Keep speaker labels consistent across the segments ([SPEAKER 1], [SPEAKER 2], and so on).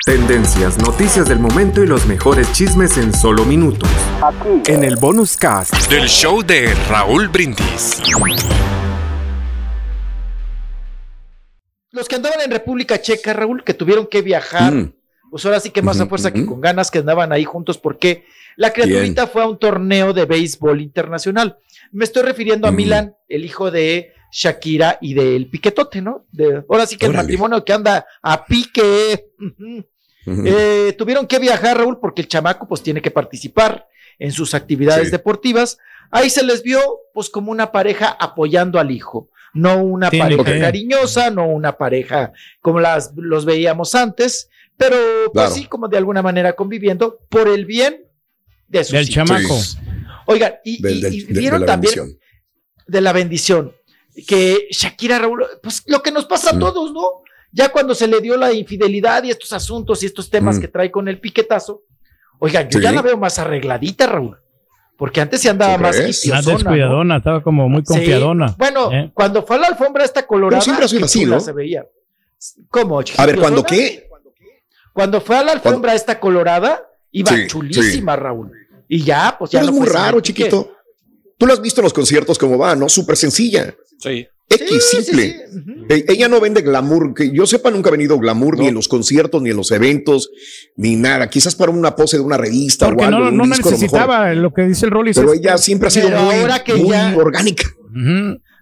[SPEAKER 1] Tendencias, noticias del momento y los mejores chismes en solo minutos. En el bonus cast.
[SPEAKER 2] Del show de Raúl Brindis.
[SPEAKER 3] Los que andaban en República Checa, Raúl, que tuvieron que viajar,
[SPEAKER 4] Mm.
[SPEAKER 3] pues ahora sí que más a fuerza que con ganas que andaban ahí juntos, porque la criaturita fue a un torneo de béisbol internacional. Me estoy refiriendo a
[SPEAKER 4] Mm.
[SPEAKER 3] Milan, el hijo de Shakira y del Piquetote, ¿no? De, ahora sí que el matrimonio que anda a pique. Eh, tuvieron que viajar, Raúl, porque el chamaco pues tiene que participar en sus actividades
[SPEAKER 4] Sí.
[SPEAKER 3] deportivas. Ahí se les vio pues como una pareja apoyando al hijo, no una
[SPEAKER 5] Tiene
[SPEAKER 3] pareja
[SPEAKER 5] que-
[SPEAKER 3] cariñosa, no una pareja como las los veíamos antes, pero pues
[SPEAKER 4] Claro.
[SPEAKER 3] sí como de alguna manera conviviendo por el bien de sus
[SPEAKER 5] Del
[SPEAKER 3] hijos.
[SPEAKER 5] chamaco.
[SPEAKER 4] Sí.
[SPEAKER 3] Oigan, y,
[SPEAKER 4] Del-
[SPEAKER 3] y-
[SPEAKER 4] del-
[SPEAKER 3] y
[SPEAKER 4] de- de
[SPEAKER 3] vieron
[SPEAKER 4] la
[SPEAKER 3] también
[SPEAKER 4] bendición.
[SPEAKER 3] de la bendición que Shakira Raúl, pues lo que nos pasa a todos, ¿no? Ya cuando se le dio la infidelidad y estos asuntos y estos temas
[SPEAKER 4] Mm.
[SPEAKER 3] que trae con el piquetazo, oigan, yo
[SPEAKER 4] Sí.
[SPEAKER 3] ya la veo más arregladita, Raúl. Porque antes se andaba
[SPEAKER 4] ¿Tú
[SPEAKER 3] más?
[SPEAKER 5] Más
[SPEAKER 3] ¿no?
[SPEAKER 5] descuidadona, estaba como muy
[SPEAKER 3] Sí.
[SPEAKER 5] confiadona.
[SPEAKER 3] Bueno,
[SPEAKER 5] ¿Eh?
[SPEAKER 3] cuando fue a la alfombra esta colorada,
[SPEAKER 4] Pero siempre ha sido así, ¿no?
[SPEAKER 3] se veía. ¿Cómo?
[SPEAKER 4] A ver, ¿cuándo qué?
[SPEAKER 3] Cuando fue a la alfombra esta colorada, iba
[SPEAKER 4] Sí,
[SPEAKER 3] chulísima, Raúl. Y ya, pues ya
[SPEAKER 4] Pero es
[SPEAKER 3] no
[SPEAKER 4] muy raro, chiquito. Tú lo has visto en los conciertos como va, ¿no? Súper sencilla.
[SPEAKER 2] Sí.
[SPEAKER 4] X,
[SPEAKER 3] Sí, sí,
[SPEAKER 4] simple.
[SPEAKER 3] sí.
[SPEAKER 4] E- Ella no vende glamour, que yo sepa nunca ha venido glamour ni en los conciertos, ni en los eventos, ni nada. Quizás para una pose de una revista
[SPEAKER 5] Porque
[SPEAKER 4] o algo,
[SPEAKER 5] no, no
[SPEAKER 4] disco, lo
[SPEAKER 5] necesitaba lo que dice el Rollis.
[SPEAKER 4] Pero
[SPEAKER 5] es-
[SPEAKER 4] ella siempre ha sido muy,
[SPEAKER 3] ahora que
[SPEAKER 4] muy
[SPEAKER 3] ya-
[SPEAKER 4] orgánica.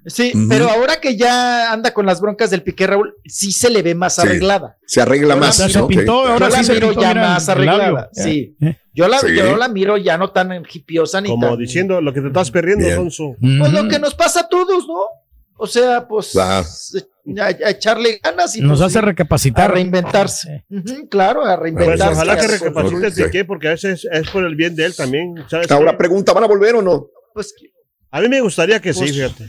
[SPEAKER 3] Sí, pero ahora que ya anda con las broncas del pique, Raúl, sí se le ve más
[SPEAKER 4] Sí.
[SPEAKER 3] arreglada.
[SPEAKER 4] Se arregla
[SPEAKER 3] la
[SPEAKER 4] más.
[SPEAKER 5] Sea, se
[SPEAKER 4] ¿no?
[SPEAKER 5] pintó,
[SPEAKER 4] Ok.
[SPEAKER 5] ahora
[SPEAKER 3] Yo la
[SPEAKER 5] sí se
[SPEAKER 3] miro
[SPEAKER 5] pintó,
[SPEAKER 3] ya
[SPEAKER 5] mira,
[SPEAKER 3] más arreglada, sí. Yo la,
[SPEAKER 4] Sí.
[SPEAKER 3] yo la miro ya no tan hipiosa ni
[SPEAKER 6] Como
[SPEAKER 3] tan.
[SPEAKER 6] diciendo lo que te estás perdiendo. Alonso.
[SPEAKER 3] Pues lo que nos pasa a todos, ¿no? O sea, pues
[SPEAKER 4] Claro.
[SPEAKER 3] a, a echarle ganas y
[SPEAKER 5] Nos
[SPEAKER 3] pues,
[SPEAKER 5] hace
[SPEAKER 3] sí, a
[SPEAKER 5] recapacitar.
[SPEAKER 3] reinventarse. Claro, a
[SPEAKER 6] Pues
[SPEAKER 3] reinventarse.
[SPEAKER 6] ojalá que recapacites de qué, porque a veces es por el bien de él también. ¿sabes
[SPEAKER 4] Ahora pregunta, ¿van a volver o no?
[SPEAKER 3] Pues,
[SPEAKER 6] A mí me gustaría que sí,
[SPEAKER 3] Pues,
[SPEAKER 6] fíjate.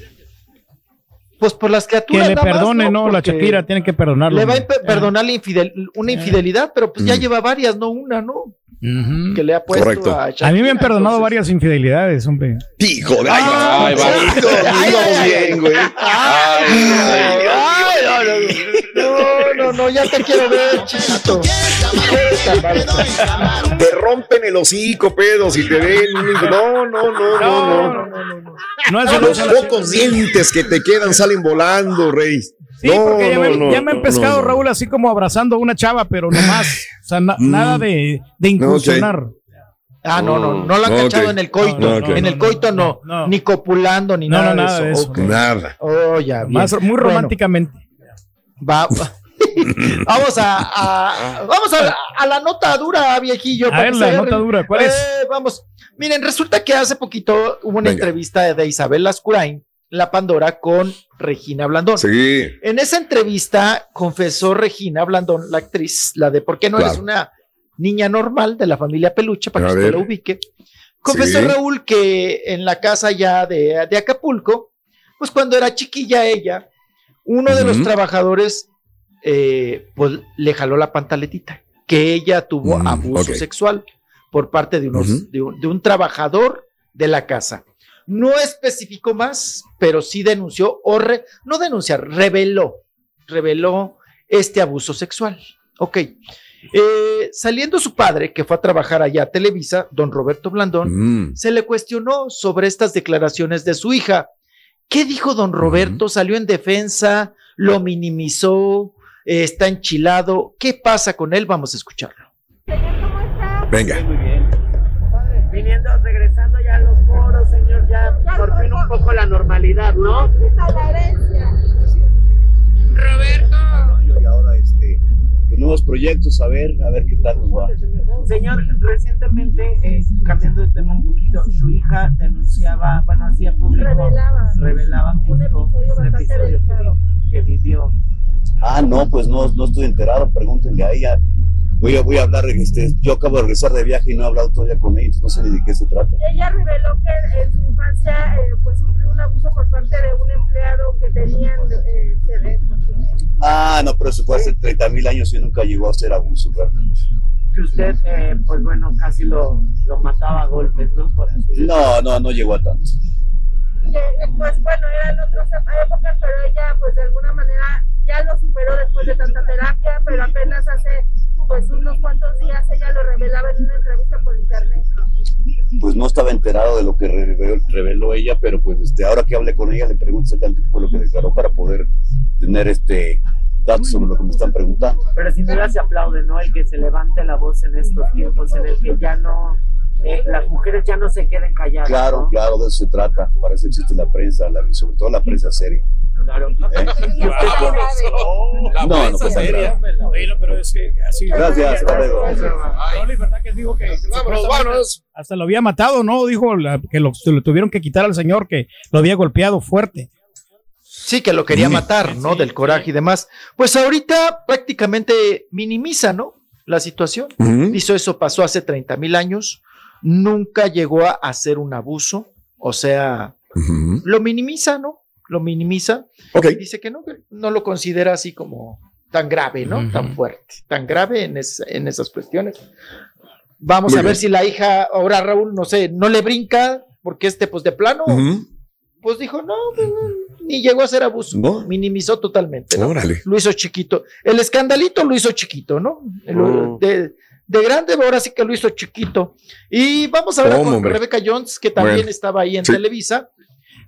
[SPEAKER 3] pues por las
[SPEAKER 5] Que
[SPEAKER 3] criaturas.
[SPEAKER 5] le
[SPEAKER 3] nada más,
[SPEAKER 5] perdone, ¿no? La Shakira tiene que perdonarlo.
[SPEAKER 3] Le va a perdonar la infidel- una
[SPEAKER 5] Eh.
[SPEAKER 3] infidelidad, pero pues ya
[SPEAKER 4] Mm.
[SPEAKER 3] lleva varias, no una, ¿no? Que le ha puesto
[SPEAKER 4] Correcto.
[SPEAKER 3] a
[SPEAKER 5] A mí me han perdonado
[SPEAKER 3] entonces-
[SPEAKER 5] varias infidelidades, hombre.
[SPEAKER 4] Hijo de
[SPEAKER 3] Ay,
[SPEAKER 4] ay,
[SPEAKER 3] Ay,
[SPEAKER 4] bien, güey.
[SPEAKER 3] Ay, ay, ay, no, no, no, ya te quiero ver, chiquito.
[SPEAKER 4] Te rompen el hocico, pedo, si te ven. No, no, no, no, no.
[SPEAKER 5] No es
[SPEAKER 4] Los pocos dientes que te quedan salen volando, rey.
[SPEAKER 5] Sí,
[SPEAKER 4] No,
[SPEAKER 5] porque ya,
[SPEAKER 4] no,
[SPEAKER 5] me,
[SPEAKER 4] no,
[SPEAKER 5] ya me han pescado,
[SPEAKER 4] no, no.
[SPEAKER 5] Raúl, así como abrazando a una chava, pero no más. O sea, na-
[SPEAKER 4] Mm.
[SPEAKER 5] nada de, de incursionar.
[SPEAKER 3] Ah, no, no, no lo han
[SPEAKER 4] Ok.
[SPEAKER 3] cachado en el coito. En el coito no,
[SPEAKER 5] no.
[SPEAKER 3] ni copulando, ni
[SPEAKER 5] No,
[SPEAKER 3] nada,
[SPEAKER 5] no, nada
[SPEAKER 3] de eso.
[SPEAKER 4] Nada.
[SPEAKER 3] Oh, ya, bien.
[SPEAKER 5] Más, muy románticamente.
[SPEAKER 3] va- va- vamos a, a- vamos a, a la nota dura, viejillo.
[SPEAKER 5] A ver, la nota dura, ¿cuál es?
[SPEAKER 3] Eh, vamos. Miren, resulta que hace poquito hubo una
[SPEAKER 4] Venga.
[SPEAKER 3] entrevista de Isabel Lascurain, la Pandora, con Regina Blandón.
[SPEAKER 4] Sí.
[SPEAKER 3] En esa entrevista confesó Regina Blandón, la actriz, la de por qué no
[SPEAKER 4] Claro.
[SPEAKER 3] eres una niña normal de la familia Peluche, para
[SPEAKER 4] A
[SPEAKER 3] que usted la ubique. Confesó
[SPEAKER 4] Sí.
[SPEAKER 3] Raúl que en la casa ya de, de Acapulco, pues cuando era chiquilla ella, uno de los trabajadores eh, pues le jaló la pantaletita, que ella tuvo
[SPEAKER 4] Mm,
[SPEAKER 3] abuso sexual por parte de, unos, de, un, de un trabajador de la casa. No especificó más, pero sí denunció, o re- no denunciar, reveló, reveló este abuso sexual. Ok. Eh, saliendo su padre, que fue a trabajar allá a Televisa, don Roberto Blandón,
[SPEAKER 4] Mm.
[SPEAKER 3] se le cuestionó sobre estas declaraciones de su hija. ¿Qué dijo don Roberto? ¿Salió en defensa? ¿Lo minimizó? eh, está enchilado. ¿Qué pasa con él? Vamos a escucharlo.
[SPEAKER 4] Venga.
[SPEAKER 7] Viniendo, regresando ya a por fin un poco la normalidad, ¿no?
[SPEAKER 8] Roberto. Y ahora este, nuevos proyectos, a ver, a ver qué tal nos va.
[SPEAKER 7] Señor, recientemente, eh, cambiando de tema un poquito, su hija denunciaba, bueno, hacía público,
[SPEAKER 9] Revelaba.
[SPEAKER 7] revelaba justo un episodio que, que vivió.
[SPEAKER 8] Ah, no, pues no, no estoy enterado, pregúntenle a ella. Voy a, voy a hablar, este, yo acabo de regresar de viaje y no he hablado todavía con ella, entonces no sé ni de qué se trata.
[SPEAKER 9] Ella reveló que en su infancia eh, pues sufrió un abuso por parte de un empleado que tenían eh.
[SPEAKER 8] Ah, no, pero eso fue hace 30 mil años y nunca llegó a ser abuso, realmente.
[SPEAKER 7] Que usted, eh, pues bueno, casi lo, lo mataba a golpes, ¿no? Por así.
[SPEAKER 8] No, no, no llegó a tanto.
[SPEAKER 9] Eh, pues bueno, eran otras épocas, pero ella pues de alguna manera ya lo superó después de tanta
[SPEAKER 8] enterado de lo que reveló, reveló ella, pero pues este, ahora que hablé con ella le pregunto exactamente qué fue lo que declaró para poder tener este datos sobre lo que me están preguntando.
[SPEAKER 7] Pero sin duda se aplaude, ¿no? El que se levante la voz en estos tiempos en el que ya no, eh, las mujeres ya no se queden calladas.
[SPEAKER 8] Claro,
[SPEAKER 7] ¿no?
[SPEAKER 8] claro, de eso se trata. Para eso existe la prensa, la- sobre todo la prensa seria.
[SPEAKER 7] Claro.
[SPEAKER 8] No, no pasa nada.
[SPEAKER 5] Bueno, pero es que así.
[SPEAKER 8] Gracias, hasta luego.
[SPEAKER 5] Raúl, y verdad que dijo que supuestamente hasta lo había matado, ¿no? Dijo la- que lo, tuvieron que quitar al señor, que lo había golpeado fuerte.
[SPEAKER 3] Sí, que lo quería matar, ¿no? Del coraje y demás. Pues ahorita prácticamente minimiza, ¿no? La situación. Hizo eso, pasó hace 30 mil años. Nunca llegó a hacer un abuso. O sea, lo minimiza, ¿no? Lo minimiza.
[SPEAKER 4] Ok.
[SPEAKER 3] Y dice que no, no lo considera así como tan grave, ¿no? Tan fuerte, tan grave en, es- en esas cuestiones. Vamos
[SPEAKER 4] Muy
[SPEAKER 3] a ver
[SPEAKER 4] bien.
[SPEAKER 3] si la hija, ahora Raúl, no sé, no le brinca, porque este, pues de plano,
[SPEAKER 4] Ujú.
[SPEAKER 3] pues dijo, no, pues, no, ni llegó a ser abuso.
[SPEAKER 4] No.
[SPEAKER 3] Minimizó totalmente. ¿no?
[SPEAKER 4] Órale.
[SPEAKER 3] Lo hizo chiquito. El escandalito lo hizo chiquito, ¿no? El-
[SPEAKER 4] Oh.
[SPEAKER 3] de, de grande, ahora sí que lo hizo chiquito. Y vamos a ver
[SPEAKER 4] ¿Cómo,
[SPEAKER 3] con
[SPEAKER 4] hombre?
[SPEAKER 3] Rebeca Jones, que también
[SPEAKER 4] Bueno.
[SPEAKER 3] estaba ahí en
[SPEAKER 4] Sí.
[SPEAKER 3] Televisa.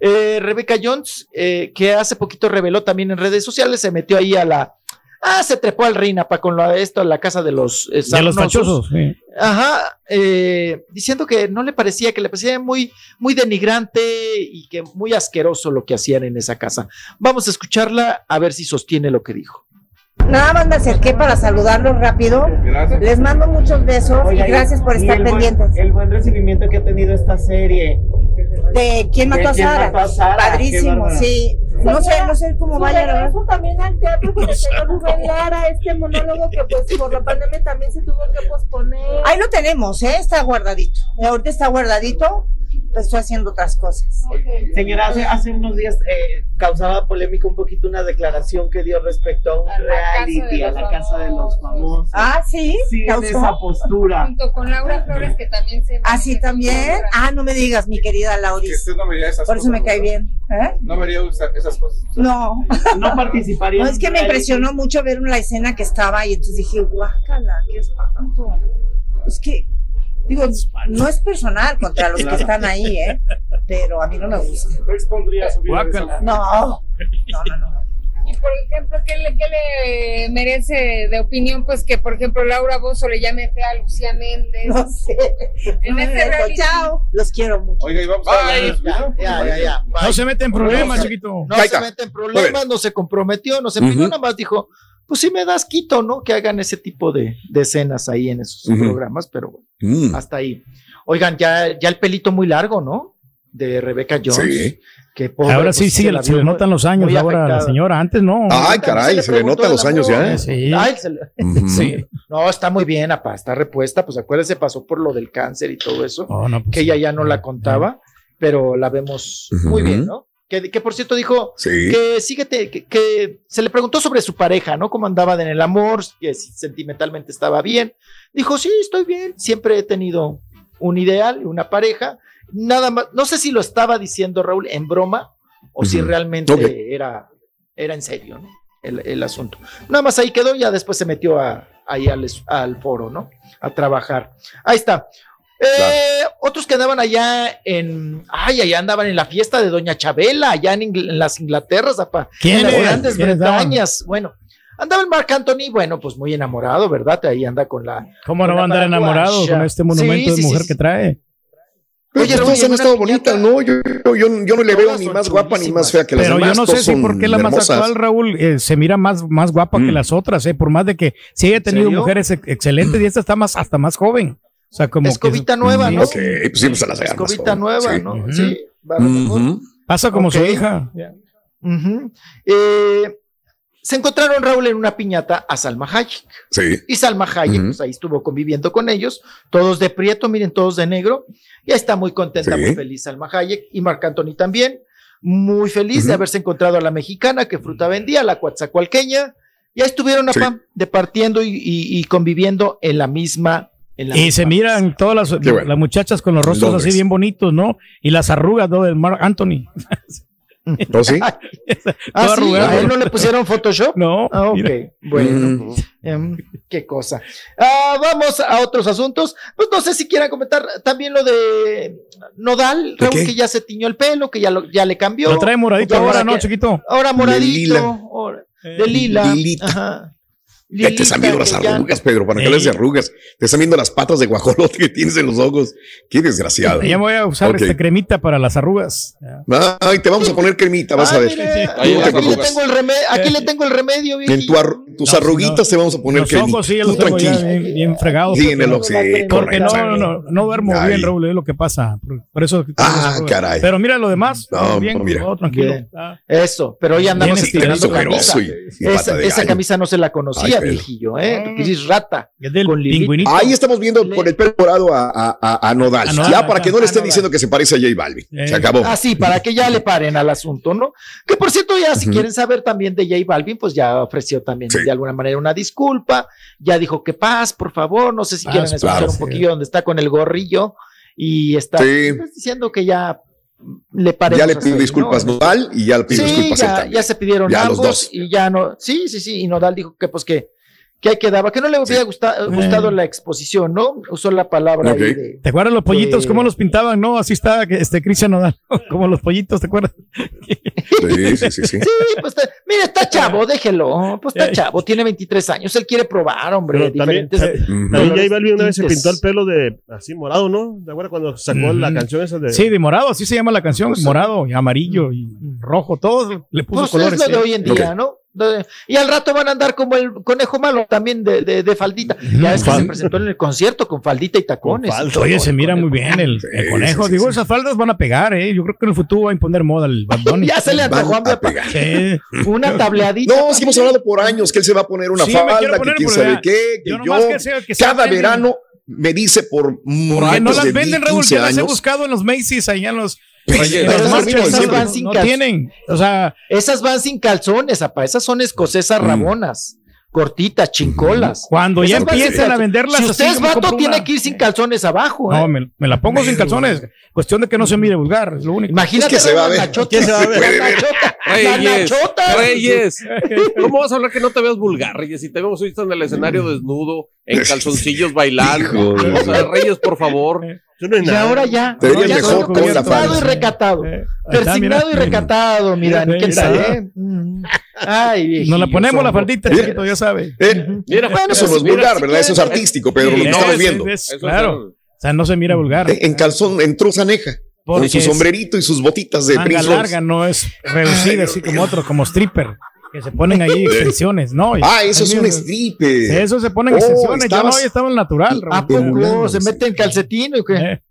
[SPEAKER 3] Eh, Rebeca Jones, eh, que hace poquito reveló también en redes sociales, se metió ahí a la. Ah, se trepó al Reina con lo de esto, a la casa de los eh,
[SPEAKER 5] De los fachosos. sí.
[SPEAKER 3] Ajá, eh, diciendo que no le parecía, que le parecía muy, muy denigrante y que muy asqueroso lo que hacían en esa casa. Vamos a escucharla a ver si sostiene lo que dijo.
[SPEAKER 10] Nada más me acerqué para saludarlos rápido. Les mando muchos besos
[SPEAKER 7] Oiga,
[SPEAKER 10] y gracias por
[SPEAKER 7] y
[SPEAKER 10] estar
[SPEAKER 7] buen-
[SPEAKER 10] pendientes.
[SPEAKER 7] el buen recibimiento que ha tenido esta serie.
[SPEAKER 10] De quién mató
[SPEAKER 7] ¿De
[SPEAKER 10] a Sara. Padrísimo, sí. No sé, no sé cómo vaya la
[SPEAKER 9] también al teatro con el señor Rubén Lara, este monólogo que pues por la pandemia también se tuvo que posponer.
[SPEAKER 10] Ahí lo tenemos, ¿eh? Está guardadito. Ahorita está guardadito, pues estoy haciendo otras cosas.
[SPEAKER 7] Señora, hace, hace unos días eh, causaba polémica un poquito una declaración que dio respecto a un
[SPEAKER 9] A
[SPEAKER 7] reality, a la casa de los famosos.
[SPEAKER 10] Ah, sí.
[SPEAKER 7] Sí,
[SPEAKER 10] causó.
[SPEAKER 7] esa postura.
[SPEAKER 9] Junto con Laura Flores, que también se.
[SPEAKER 10] Así también. Ah, no me digas, mi querida Lauris.
[SPEAKER 11] no vería esas
[SPEAKER 10] Por eso me cae bien. ¿eh?
[SPEAKER 11] No vería esas cosas.
[SPEAKER 10] No.
[SPEAKER 7] No participaría.
[SPEAKER 10] No, es que me impresionó mucho ver la escena que estaba y entonces dije, guácala, qué espanto. Es que, digo, no es personal contra los que están ahí, ¿eh? Pero a mí no me gusta.
[SPEAKER 6] ¿No expondría su vida? de esa-
[SPEAKER 10] No, no, no, no.
[SPEAKER 9] Y por ejemplo, ¿qué le, qué le merece de opinión? Pues que, por ejemplo, Laura Bozo le llame fea a Lucía Méndez.
[SPEAKER 10] No sé.
[SPEAKER 9] En
[SPEAKER 10] No
[SPEAKER 9] este reality.
[SPEAKER 10] Chao. Los quiero mucho.
[SPEAKER 11] Oiga, y vamos a.
[SPEAKER 3] Ya, ya, ya, ya.
[SPEAKER 5] No se mete en problemas,
[SPEAKER 3] No,
[SPEAKER 5] chiquito.
[SPEAKER 3] No se mete en problemas, no se comprometió, no se pidió, nada más dijo, pues si me das quito, ¿no? Que hagan ese tipo de, de escenas ahí en esos programas, pero bueno,
[SPEAKER 4] Mm.
[SPEAKER 3] hasta ahí. Oigan, ya, ya el pelito muy largo, ¿no? De Rebeca Jones.
[SPEAKER 4] Sí.
[SPEAKER 3] Que pobre,
[SPEAKER 5] Ahora sí,
[SPEAKER 3] pues,
[SPEAKER 5] sí,
[SPEAKER 3] se
[SPEAKER 5] le notan los años ahora a la
[SPEAKER 3] afectada.
[SPEAKER 5] señora. Antes no.
[SPEAKER 4] Ay, caray, se le notan los años ya.
[SPEAKER 5] Sí.
[SPEAKER 3] Ay, se le-
[SPEAKER 4] Ujú.
[SPEAKER 5] Sí.
[SPEAKER 3] No, está muy bien, apa, está repuesta, pues acuérdese, pasó por lo del cáncer y todo eso,
[SPEAKER 5] Oh, no, pues,
[SPEAKER 3] que ella ya no la contaba, pero la vemos muy bien, ¿no? Que, que por cierto dijo
[SPEAKER 4] Sí.
[SPEAKER 3] que síguete, que, que se le preguntó sobre su pareja, ¿no? Cómo andaban en el amor, que si sentimentalmente estaba bien. Dijo, sí, estoy bien, siempre he tenido un ideal, una pareja. Nada más, no sé si lo estaba diciendo Raúl en broma o si realmente era, era en serio, ¿no? El, el asunto. Nada más ahí quedó, ya después se metió a, ahí al foro, ¿no? A trabajar. Ahí está. Eh, Otros que andaban allá en. Ay, allá andaban en la fiesta de Doña Chabela, allá en, Ingl- en las Inglaterras, apa,
[SPEAKER 5] ¿Quién
[SPEAKER 3] en las
[SPEAKER 5] es?
[SPEAKER 3] grandes
[SPEAKER 5] ¿Quiénes
[SPEAKER 3] Bretañas. Bueno, Andaba el Marc Anthony, bueno, pues muy enamorado, ¿verdad? Ahí anda con la.
[SPEAKER 5] ¿Cómo no va a andar enamorado con este monumento
[SPEAKER 3] Sí,
[SPEAKER 5] de mujer
[SPEAKER 3] sí,
[SPEAKER 5] que trae?
[SPEAKER 4] Pero
[SPEAKER 3] Oye,
[SPEAKER 4] todas han estado bonitas, ¿no? Yo, yo, yo, yo no le veo ni más guapa ni más fea que las
[SPEAKER 5] Pero
[SPEAKER 4] demás.
[SPEAKER 5] yo no sé si
[SPEAKER 4] son
[SPEAKER 5] por qué la más
[SPEAKER 4] hermosas.
[SPEAKER 5] actual, Raúl, eh, se mira más, más guapa que
[SPEAKER 4] Mm.
[SPEAKER 5] las otras, eh, por más de que sí haya tenido mujeres ex- excelentes y esta está más, hasta más joven. O sea, como que
[SPEAKER 3] Escobita nueva, ¿no?
[SPEAKER 4] Ok, pues las más
[SPEAKER 3] Escobita nueva,
[SPEAKER 4] Sí.
[SPEAKER 3] ¿no? Sí, va a
[SPEAKER 5] pasa como su hija.
[SPEAKER 3] Eh, se encontraron Raúl en una piñata a Salma Hayek.
[SPEAKER 4] Sí.
[SPEAKER 3] Y Salma Hayek, pues ahí estuvo conviviendo con ellos, todos de prieto, miren, todos de negro. Y ahí está muy contenta,
[SPEAKER 4] Sí.
[SPEAKER 3] muy feliz Salma Hayek y Marc Anthony también. Muy feliz de haberse encontrado a la mexicana que fruta vendía, la coatzacoalqueña. Y ahí estuvieron
[SPEAKER 4] Sí.
[SPEAKER 3] apá, departiendo y, y- y conviviendo en la misma.
[SPEAKER 5] Y
[SPEAKER 3] misma
[SPEAKER 5] se miran todas las,
[SPEAKER 4] bueno.
[SPEAKER 5] las muchachas con los rostros
[SPEAKER 4] Londres.
[SPEAKER 5] así bien bonitos, ¿no? Y las arrugas, ¿no? Del Mark Anthony.
[SPEAKER 4] ¿Oh, sí?
[SPEAKER 3] Ah, sí. ¿a él no le pusieron Photoshop?
[SPEAKER 5] No.
[SPEAKER 3] Ah, ok,
[SPEAKER 5] mira.
[SPEAKER 3] bueno.
[SPEAKER 4] Mm.
[SPEAKER 3] Em, qué cosa. Ah, vamos a otros asuntos. Pues no sé si quieran comentar también lo de Nodal,
[SPEAKER 4] ¿De
[SPEAKER 3] Raúl,
[SPEAKER 4] qué?
[SPEAKER 3] que ya se tiñó el pelo, que ya, lo, ya le cambió.
[SPEAKER 5] Lo trae moradito
[SPEAKER 3] Ahora
[SPEAKER 5] ¿no,
[SPEAKER 3] que-
[SPEAKER 5] chiquito?
[SPEAKER 3] Ahora moradito.
[SPEAKER 4] lila.
[SPEAKER 3] ahora- de lila.
[SPEAKER 4] Lilita.
[SPEAKER 3] Ajá.
[SPEAKER 4] Ya te están viendo las
[SPEAKER 3] ya-
[SPEAKER 4] arrugas, Pedro, para que hables de arrugas. Te están viendo las patas de guajolote que tienes en los ojos. Qué desgraciado.
[SPEAKER 5] Ya me voy a usar esta cremita para las arrugas.
[SPEAKER 4] Ay, te vamos a poner cremita, vas
[SPEAKER 3] Ah,
[SPEAKER 4] a ver.
[SPEAKER 3] mire,
[SPEAKER 12] Ahí
[SPEAKER 3] aquí, le tengo el remedio, aquí le tengo el remedio,
[SPEAKER 4] En tu tus
[SPEAKER 5] No,
[SPEAKER 4] arruguitas
[SPEAKER 5] no-
[SPEAKER 4] te vamos a poner
[SPEAKER 5] Los ojos sí, los tengo ya bien, bien fregados.
[SPEAKER 4] Sí, en el
[SPEAKER 5] porque- no, no, no duermo
[SPEAKER 4] Ay.
[SPEAKER 5] bien, Raúl, es lo que pasa. Por, por eso.
[SPEAKER 4] Ah, caray.
[SPEAKER 5] Pero mira lo demás.
[SPEAKER 4] No,
[SPEAKER 5] bien,
[SPEAKER 4] mira.
[SPEAKER 5] todo tranquilo.
[SPEAKER 3] Bien.
[SPEAKER 5] Ah.
[SPEAKER 3] Eso, pero hoy andamos
[SPEAKER 5] Bien
[SPEAKER 4] estirado,
[SPEAKER 3] camisa.
[SPEAKER 4] y- y
[SPEAKER 3] Esa, esa camisa no se la conocía,
[SPEAKER 4] Ay,
[SPEAKER 3] viejillo, ¿eh? Tú que dices rata.
[SPEAKER 5] Es del
[SPEAKER 3] Con.
[SPEAKER 4] Ahí estamos viendo con el pelo dorado a, a, a- a Nodal. Ya para que no le estén diciendo que se parece a J Balvin.
[SPEAKER 5] Eh.
[SPEAKER 4] Se acabó.
[SPEAKER 3] Ah, sí, para que ya le paren al asunto, ¿no? Que por cierto, ya si quieren saber también de J Balvin, pues ya ofreció también
[SPEAKER 4] Sí.
[SPEAKER 3] De alguna manera una disculpa. Ya dijo que paz, por favor. No sé si
[SPEAKER 5] Paz,
[SPEAKER 3] quieren escuchar
[SPEAKER 4] claro,
[SPEAKER 3] un
[SPEAKER 5] sí.
[SPEAKER 3] poquillo donde está con el gorrillo y está
[SPEAKER 4] Sí.
[SPEAKER 3] pues, diciendo que ya le
[SPEAKER 4] Ya le pidió disculpas
[SPEAKER 3] ¿no?
[SPEAKER 4] Nodal y ya le pidió
[SPEAKER 3] Sí,
[SPEAKER 4] disculpas él
[SPEAKER 3] ya, ya se pidieron
[SPEAKER 4] Ya los dos.
[SPEAKER 3] y ya no. Sí, sí, sí. Y Nodal dijo que pues que, que ahí quedaba, que no le hubiera gusta- gustado la exposición, ¿no? Usó la palabra ahí de-
[SPEAKER 5] ¿Te acuerdas los pollitos?
[SPEAKER 3] Eh.
[SPEAKER 5] ¿Cómo los pintaban? No, así está este Cristian Nodal. Como los pollitos, ¿te acuerdas?
[SPEAKER 4] Sí, sí, sí, sí.
[SPEAKER 3] Sí, pues está- mira, está chavo, déjelo. Pues está chavo, tiene 23 años. Él quiere probar, hombre,
[SPEAKER 6] Pero también-
[SPEAKER 3] diferentes.
[SPEAKER 4] Ujú.
[SPEAKER 6] También J Balvin una vez se pintó el pelo de así morado, ¿no? ¿De acuerdo cuando sacó la canción esa de
[SPEAKER 5] Sí, de morado, así se llama la canción.
[SPEAKER 3] Pues,
[SPEAKER 5] morado, y amarillo y rojo, todos le puso
[SPEAKER 3] Pues
[SPEAKER 5] colores.
[SPEAKER 3] es lo de
[SPEAKER 5] eh.
[SPEAKER 3] hoy en día. ¿no? Y al rato van a andar como el conejo malo también de, de, de faldita. Ya es que
[SPEAKER 6] Fal-
[SPEAKER 3] se presentó en el concierto con faldita y tacones.
[SPEAKER 5] Oye, se mira muy bien el,
[SPEAKER 4] Sí,
[SPEAKER 5] el conejo.
[SPEAKER 4] sí, sí,
[SPEAKER 5] Digo,
[SPEAKER 4] sí.
[SPEAKER 5] esas faldas van a pegar, ¿eh? Yo creo que en el futuro va a imponer moda el Bunny.
[SPEAKER 3] Ya se le antojó a mi
[SPEAKER 4] a
[SPEAKER 3] papá.
[SPEAKER 4] pegar.
[SPEAKER 3] Una tableadita.
[SPEAKER 4] No, sí hemos hablado por años que él se va a poner una falda, que
[SPEAKER 5] poner,
[SPEAKER 4] quién
[SPEAKER 5] pero
[SPEAKER 4] sabe qué, que
[SPEAKER 5] yo
[SPEAKER 4] yo,
[SPEAKER 5] que sea- que sea
[SPEAKER 4] cada verano me dice por momentos
[SPEAKER 5] no las
[SPEAKER 4] de
[SPEAKER 5] venden,
[SPEAKER 4] 10,
[SPEAKER 5] Raúl.
[SPEAKER 4] 15
[SPEAKER 5] Ya las he buscado en los Macy's, allá en los.
[SPEAKER 4] Pero esas van sin
[SPEAKER 5] no- tienen. O sea,
[SPEAKER 3] Esas van sin calzones, apa. Esas son escocesas
[SPEAKER 4] Mm.
[SPEAKER 3] rabonas. Cortitas, chincolas.
[SPEAKER 5] cuando ya
[SPEAKER 3] Esas sin
[SPEAKER 5] empiezan a venderlas
[SPEAKER 3] Si
[SPEAKER 5] así,
[SPEAKER 3] usted es vato, tiene
[SPEAKER 5] una.
[SPEAKER 3] que ir sin calzones abajo. ¿eh?
[SPEAKER 5] No, me, me la pongo sin calzones. Cuestión de que no se mire vulgar, es lo único.
[SPEAKER 3] Imagínate
[SPEAKER 4] Es que se va a ver.
[SPEAKER 6] ¿Qué se va a ver?
[SPEAKER 12] Reyes. Reyes, ¿cómo vas a hablar que no te veas vulgar, Reyes? Si te vemos ahorita en el escenario desnudo, en calzoncillos bailando.
[SPEAKER 4] Hijo de-
[SPEAKER 12] O sea, Reyes, por favor.
[SPEAKER 6] Yo no hay
[SPEAKER 3] Y
[SPEAKER 6] nada.
[SPEAKER 3] ahora ya.
[SPEAKER 4] Te
[SPEAKER 3] ya
[SPEAKER 4] mejor con la
[SPEAKER 3] y recatado.
[SPEAKER 5] Eh,
[SPEAKER 3] Persignado y recatado, mira,
[SPEAKER 5] Mira,
[SPEAKER 3] ¿quién
[SPEAKER 5] mira.
[SPEAKER 3] sabe? Mm. Ay, viejillo,
[SPEAKER 5] Nos la ponemos la
[SPEAKER 3] somos.
[SPEAKER 5] faldita,
[SPEAKER 4] Mira.
[SPEAKER 5] chiquito, ya sabe.
[SPEAKER 4] Eh,
[SPEAKER 12] Mira,
[SPEAKER 3] Bueno,
[SPEAKER 4] eso no es vulgar,
[SPEAKER 3] si
[SPEAKER 4] ¿verdad? Eso es artístico, Pedro, lo que
[SPEAKER 5] No,
[SPEAKER 4] estamos
[SPEAKER 5] es-
[SPEAKER 4] viendo.
[SPEAKER 5] es- claro. O sea, no se mira vulgar.
[SPEAKER 4] Eh, En calzón, en truzaneja, con
[SPEAKER 5] Porque
[SPEAKER 4] su
[SPEAKER 5] es
[SPEAKER 4] sombrerito y sus botitas de
[SPEAKER 5] Manga larga, no es reducida así como otros, como stripper, que se ponen ahí extensiones, ¿no?
[SPEAKER 4] Ah, eso es un stripper.
[SPEAKER 5] Eso se ponen
[SPEAKER 4] Oh,
[SPEAKER 5] extensiones.
[SPEAKER 4] Estabas-
[SPEAKER 5] no, yo estaba en natural.
[SPEAKER 3] ¿A poco se
[SPEAKER 4] sí.
[SPEAKER 3] mete en calcetín o qué?
[SPEAKER 5] Eh.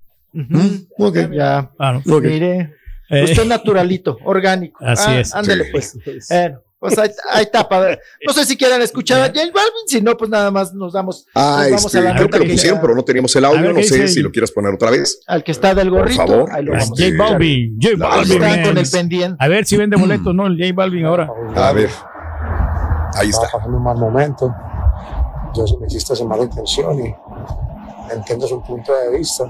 [SPEAKER 4] Ok.
[SPEAKER 3] Ya,
[SPEAKER 5] ah, no.
[SPEAKER 4] Ok.
[SPEAKER 3] mire.
[SPEAKER 5] Eh,
[SPEAKER 3] Usted es naturalito, orgánico.
[SPEAKER 5] Así
[SPEAKER 3] Ah,
[SPEAKER 5] es.
[SPEAKER 3] Ándele,
[SPEAKER 4] Sí.
[SPEAKER 3] pues. Bueno, pues ahí, ahí está. padre. No sé si quieran escuchar a J Balvin, si no, pues nada más nos damos,
[SPEAKER 4] Ah,
[SPEAKER 3] nos vamos
[SPEAKER 4] este,
[SPEAKER 3] a la
[SPEAKER 4] creo que lo pusieron, pero no teníamos el audio. No
[SPEAKER 5] ¿qué
[SPEAKER 4] sé si lo quieras poner otra vez.
[SPEAKER 3] al que está del gorrito.
[SPEAKER 4] favor.
[SPEAKER 3] Ahí lo
[SPEAKER 5] Es
[SPEAKER 3] vamos a
[SPEAKER 5] J. Balvin, J. Balvin.
[SPEAKER 3] Están con el pendiente.
[SPEAKER 5] A ver si vende boletos, ¿no? El J Balvin ahora.
[SPEAKER 4] A ver. Ahí
[SPEAKER 13] estaba
[SPEAKER 4] está.
[SPEAKER 13] pasando un mal momento. Yo sé que existe esa mala intención y entiendo su punto de vista.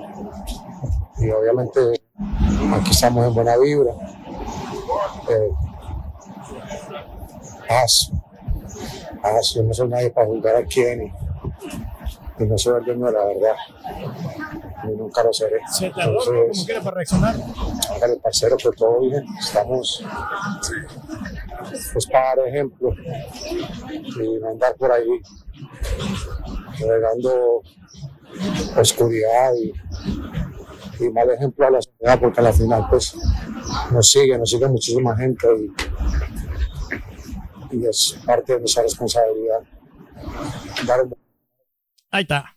[SPEAKER 13] Y obviamente aquí estamos en buena vibra. Eh, Paz. Yo no soy nadie para juzgar a quién y, y no soy el dueño de la verdad. Ni nunca lo seré.
[SPEAKER 5] Se tardó, como quiera para reaccionar.
[SPEAKER 13] hágale parcero que todo bien. Estamos pues para dar ejemplo y no andar por ahí regando oscuridad y, y mal ejemplo a la sociedad porque a la final pues nos sigue, nos sigue muchísima gente y, y es parte de nuestra responsabilidad dar un
[SPEAKER 5] Ahí está.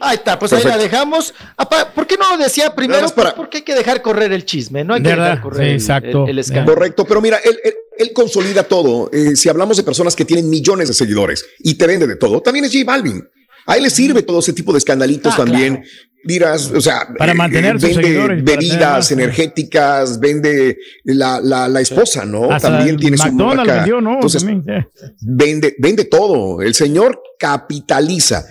[SPEAKER 3] Ahí está, pues ahí la dejamos. Apa, ¿Por qué no lo decía primero?
[SPEAKER 4] para-
[SPEAKER 3] Porque hay que dejar correr el chisme, no hay que
[SPEAKER 5] ¿Verdad?
[SPEAKER 3] dejar correr
[SPEAKER 5] Sí,
[SPEAKER 3] el-
[SPEAKER 5] exacto.
[SPEAKER 3] el, el escándalo.
[SPEAKER 4] Correcto, pero mira, él, él- él consolida todo. Eh, si hablamos de personas que tienen millones de seguidores y te vende de todo, también es J Balvin. A él le sirve todo ese tipo de escandalitos
[SPEAKER 5] Ah,
[SPEAKER 4] también. Dirás, o sea,
[SPEAKER 5] Para
[SPEAKER 4] eh,
[SPEAKER 5] mantener sus
[SPEAKER 4] vende
[SPEAKER 5] tener
[SPEAKER 4] bebidas energéticas, vende la, la, la esposa, ¿no?
[SPEAKER 5] Hasta
[SPEAKER 4] también tiene su
[SPEAKER 5] McDonald's
[SPEAKER 4] marca.
[SPEAKER 5] vendió, ¿no?
[SPEAKER 4] Entonces,
[SPEAKER 5] También,
[SPEAKER 4] vende, vende todo. El señor capitaliza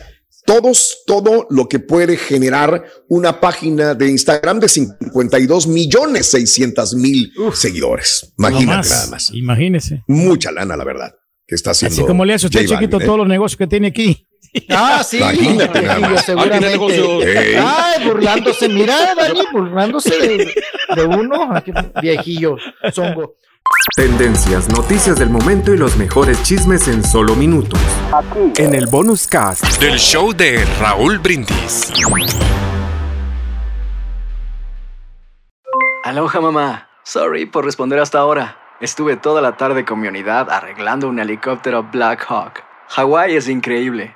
[SPEAKER 4] todos, todo lo que puede generar una página de Instagram de 52 millones 600 mil seguidores. Imagínate nada más.
[SPEAKER 5] Imagínese.
[SPEAKER 4] Mucha lana, la verdad, que está haciendo.
[SPEAKER 5] Así como le hace usted
[SPEAKER 4] J Balvin,
[SPEAKER 5] chiquito
[SPEAKER 4] ¿eh?
[SPEAKER 5] todos los negocios que tiene aquí.
[SPEAKER 3] Ah, sí.
[SPEAKER 4] Imagínate nada
[SPEAKER 3] Viejillo,
[SPEAKER 4] más.
[SPEAKER 3] seguramente.
[SPEAKER 4] Ah.
[SPEAKER 3] Ay, burlándose. Mira, Dani, burlándose de, de uno. Viejillo, zongo.
[SPEAKER 1] Tendencias, noticias del momento y los mejores chismes en solo minutos. En el bonus cast.
[SPEAKER 2] Del show de Raúl Brindis.
[SPEAKER 14] Aloha mamá. Sorry por responder hasta ahora. Estuve toda la tarde con mi unidad arreglando un helicóptero Black Hawk. Hawái es increíble.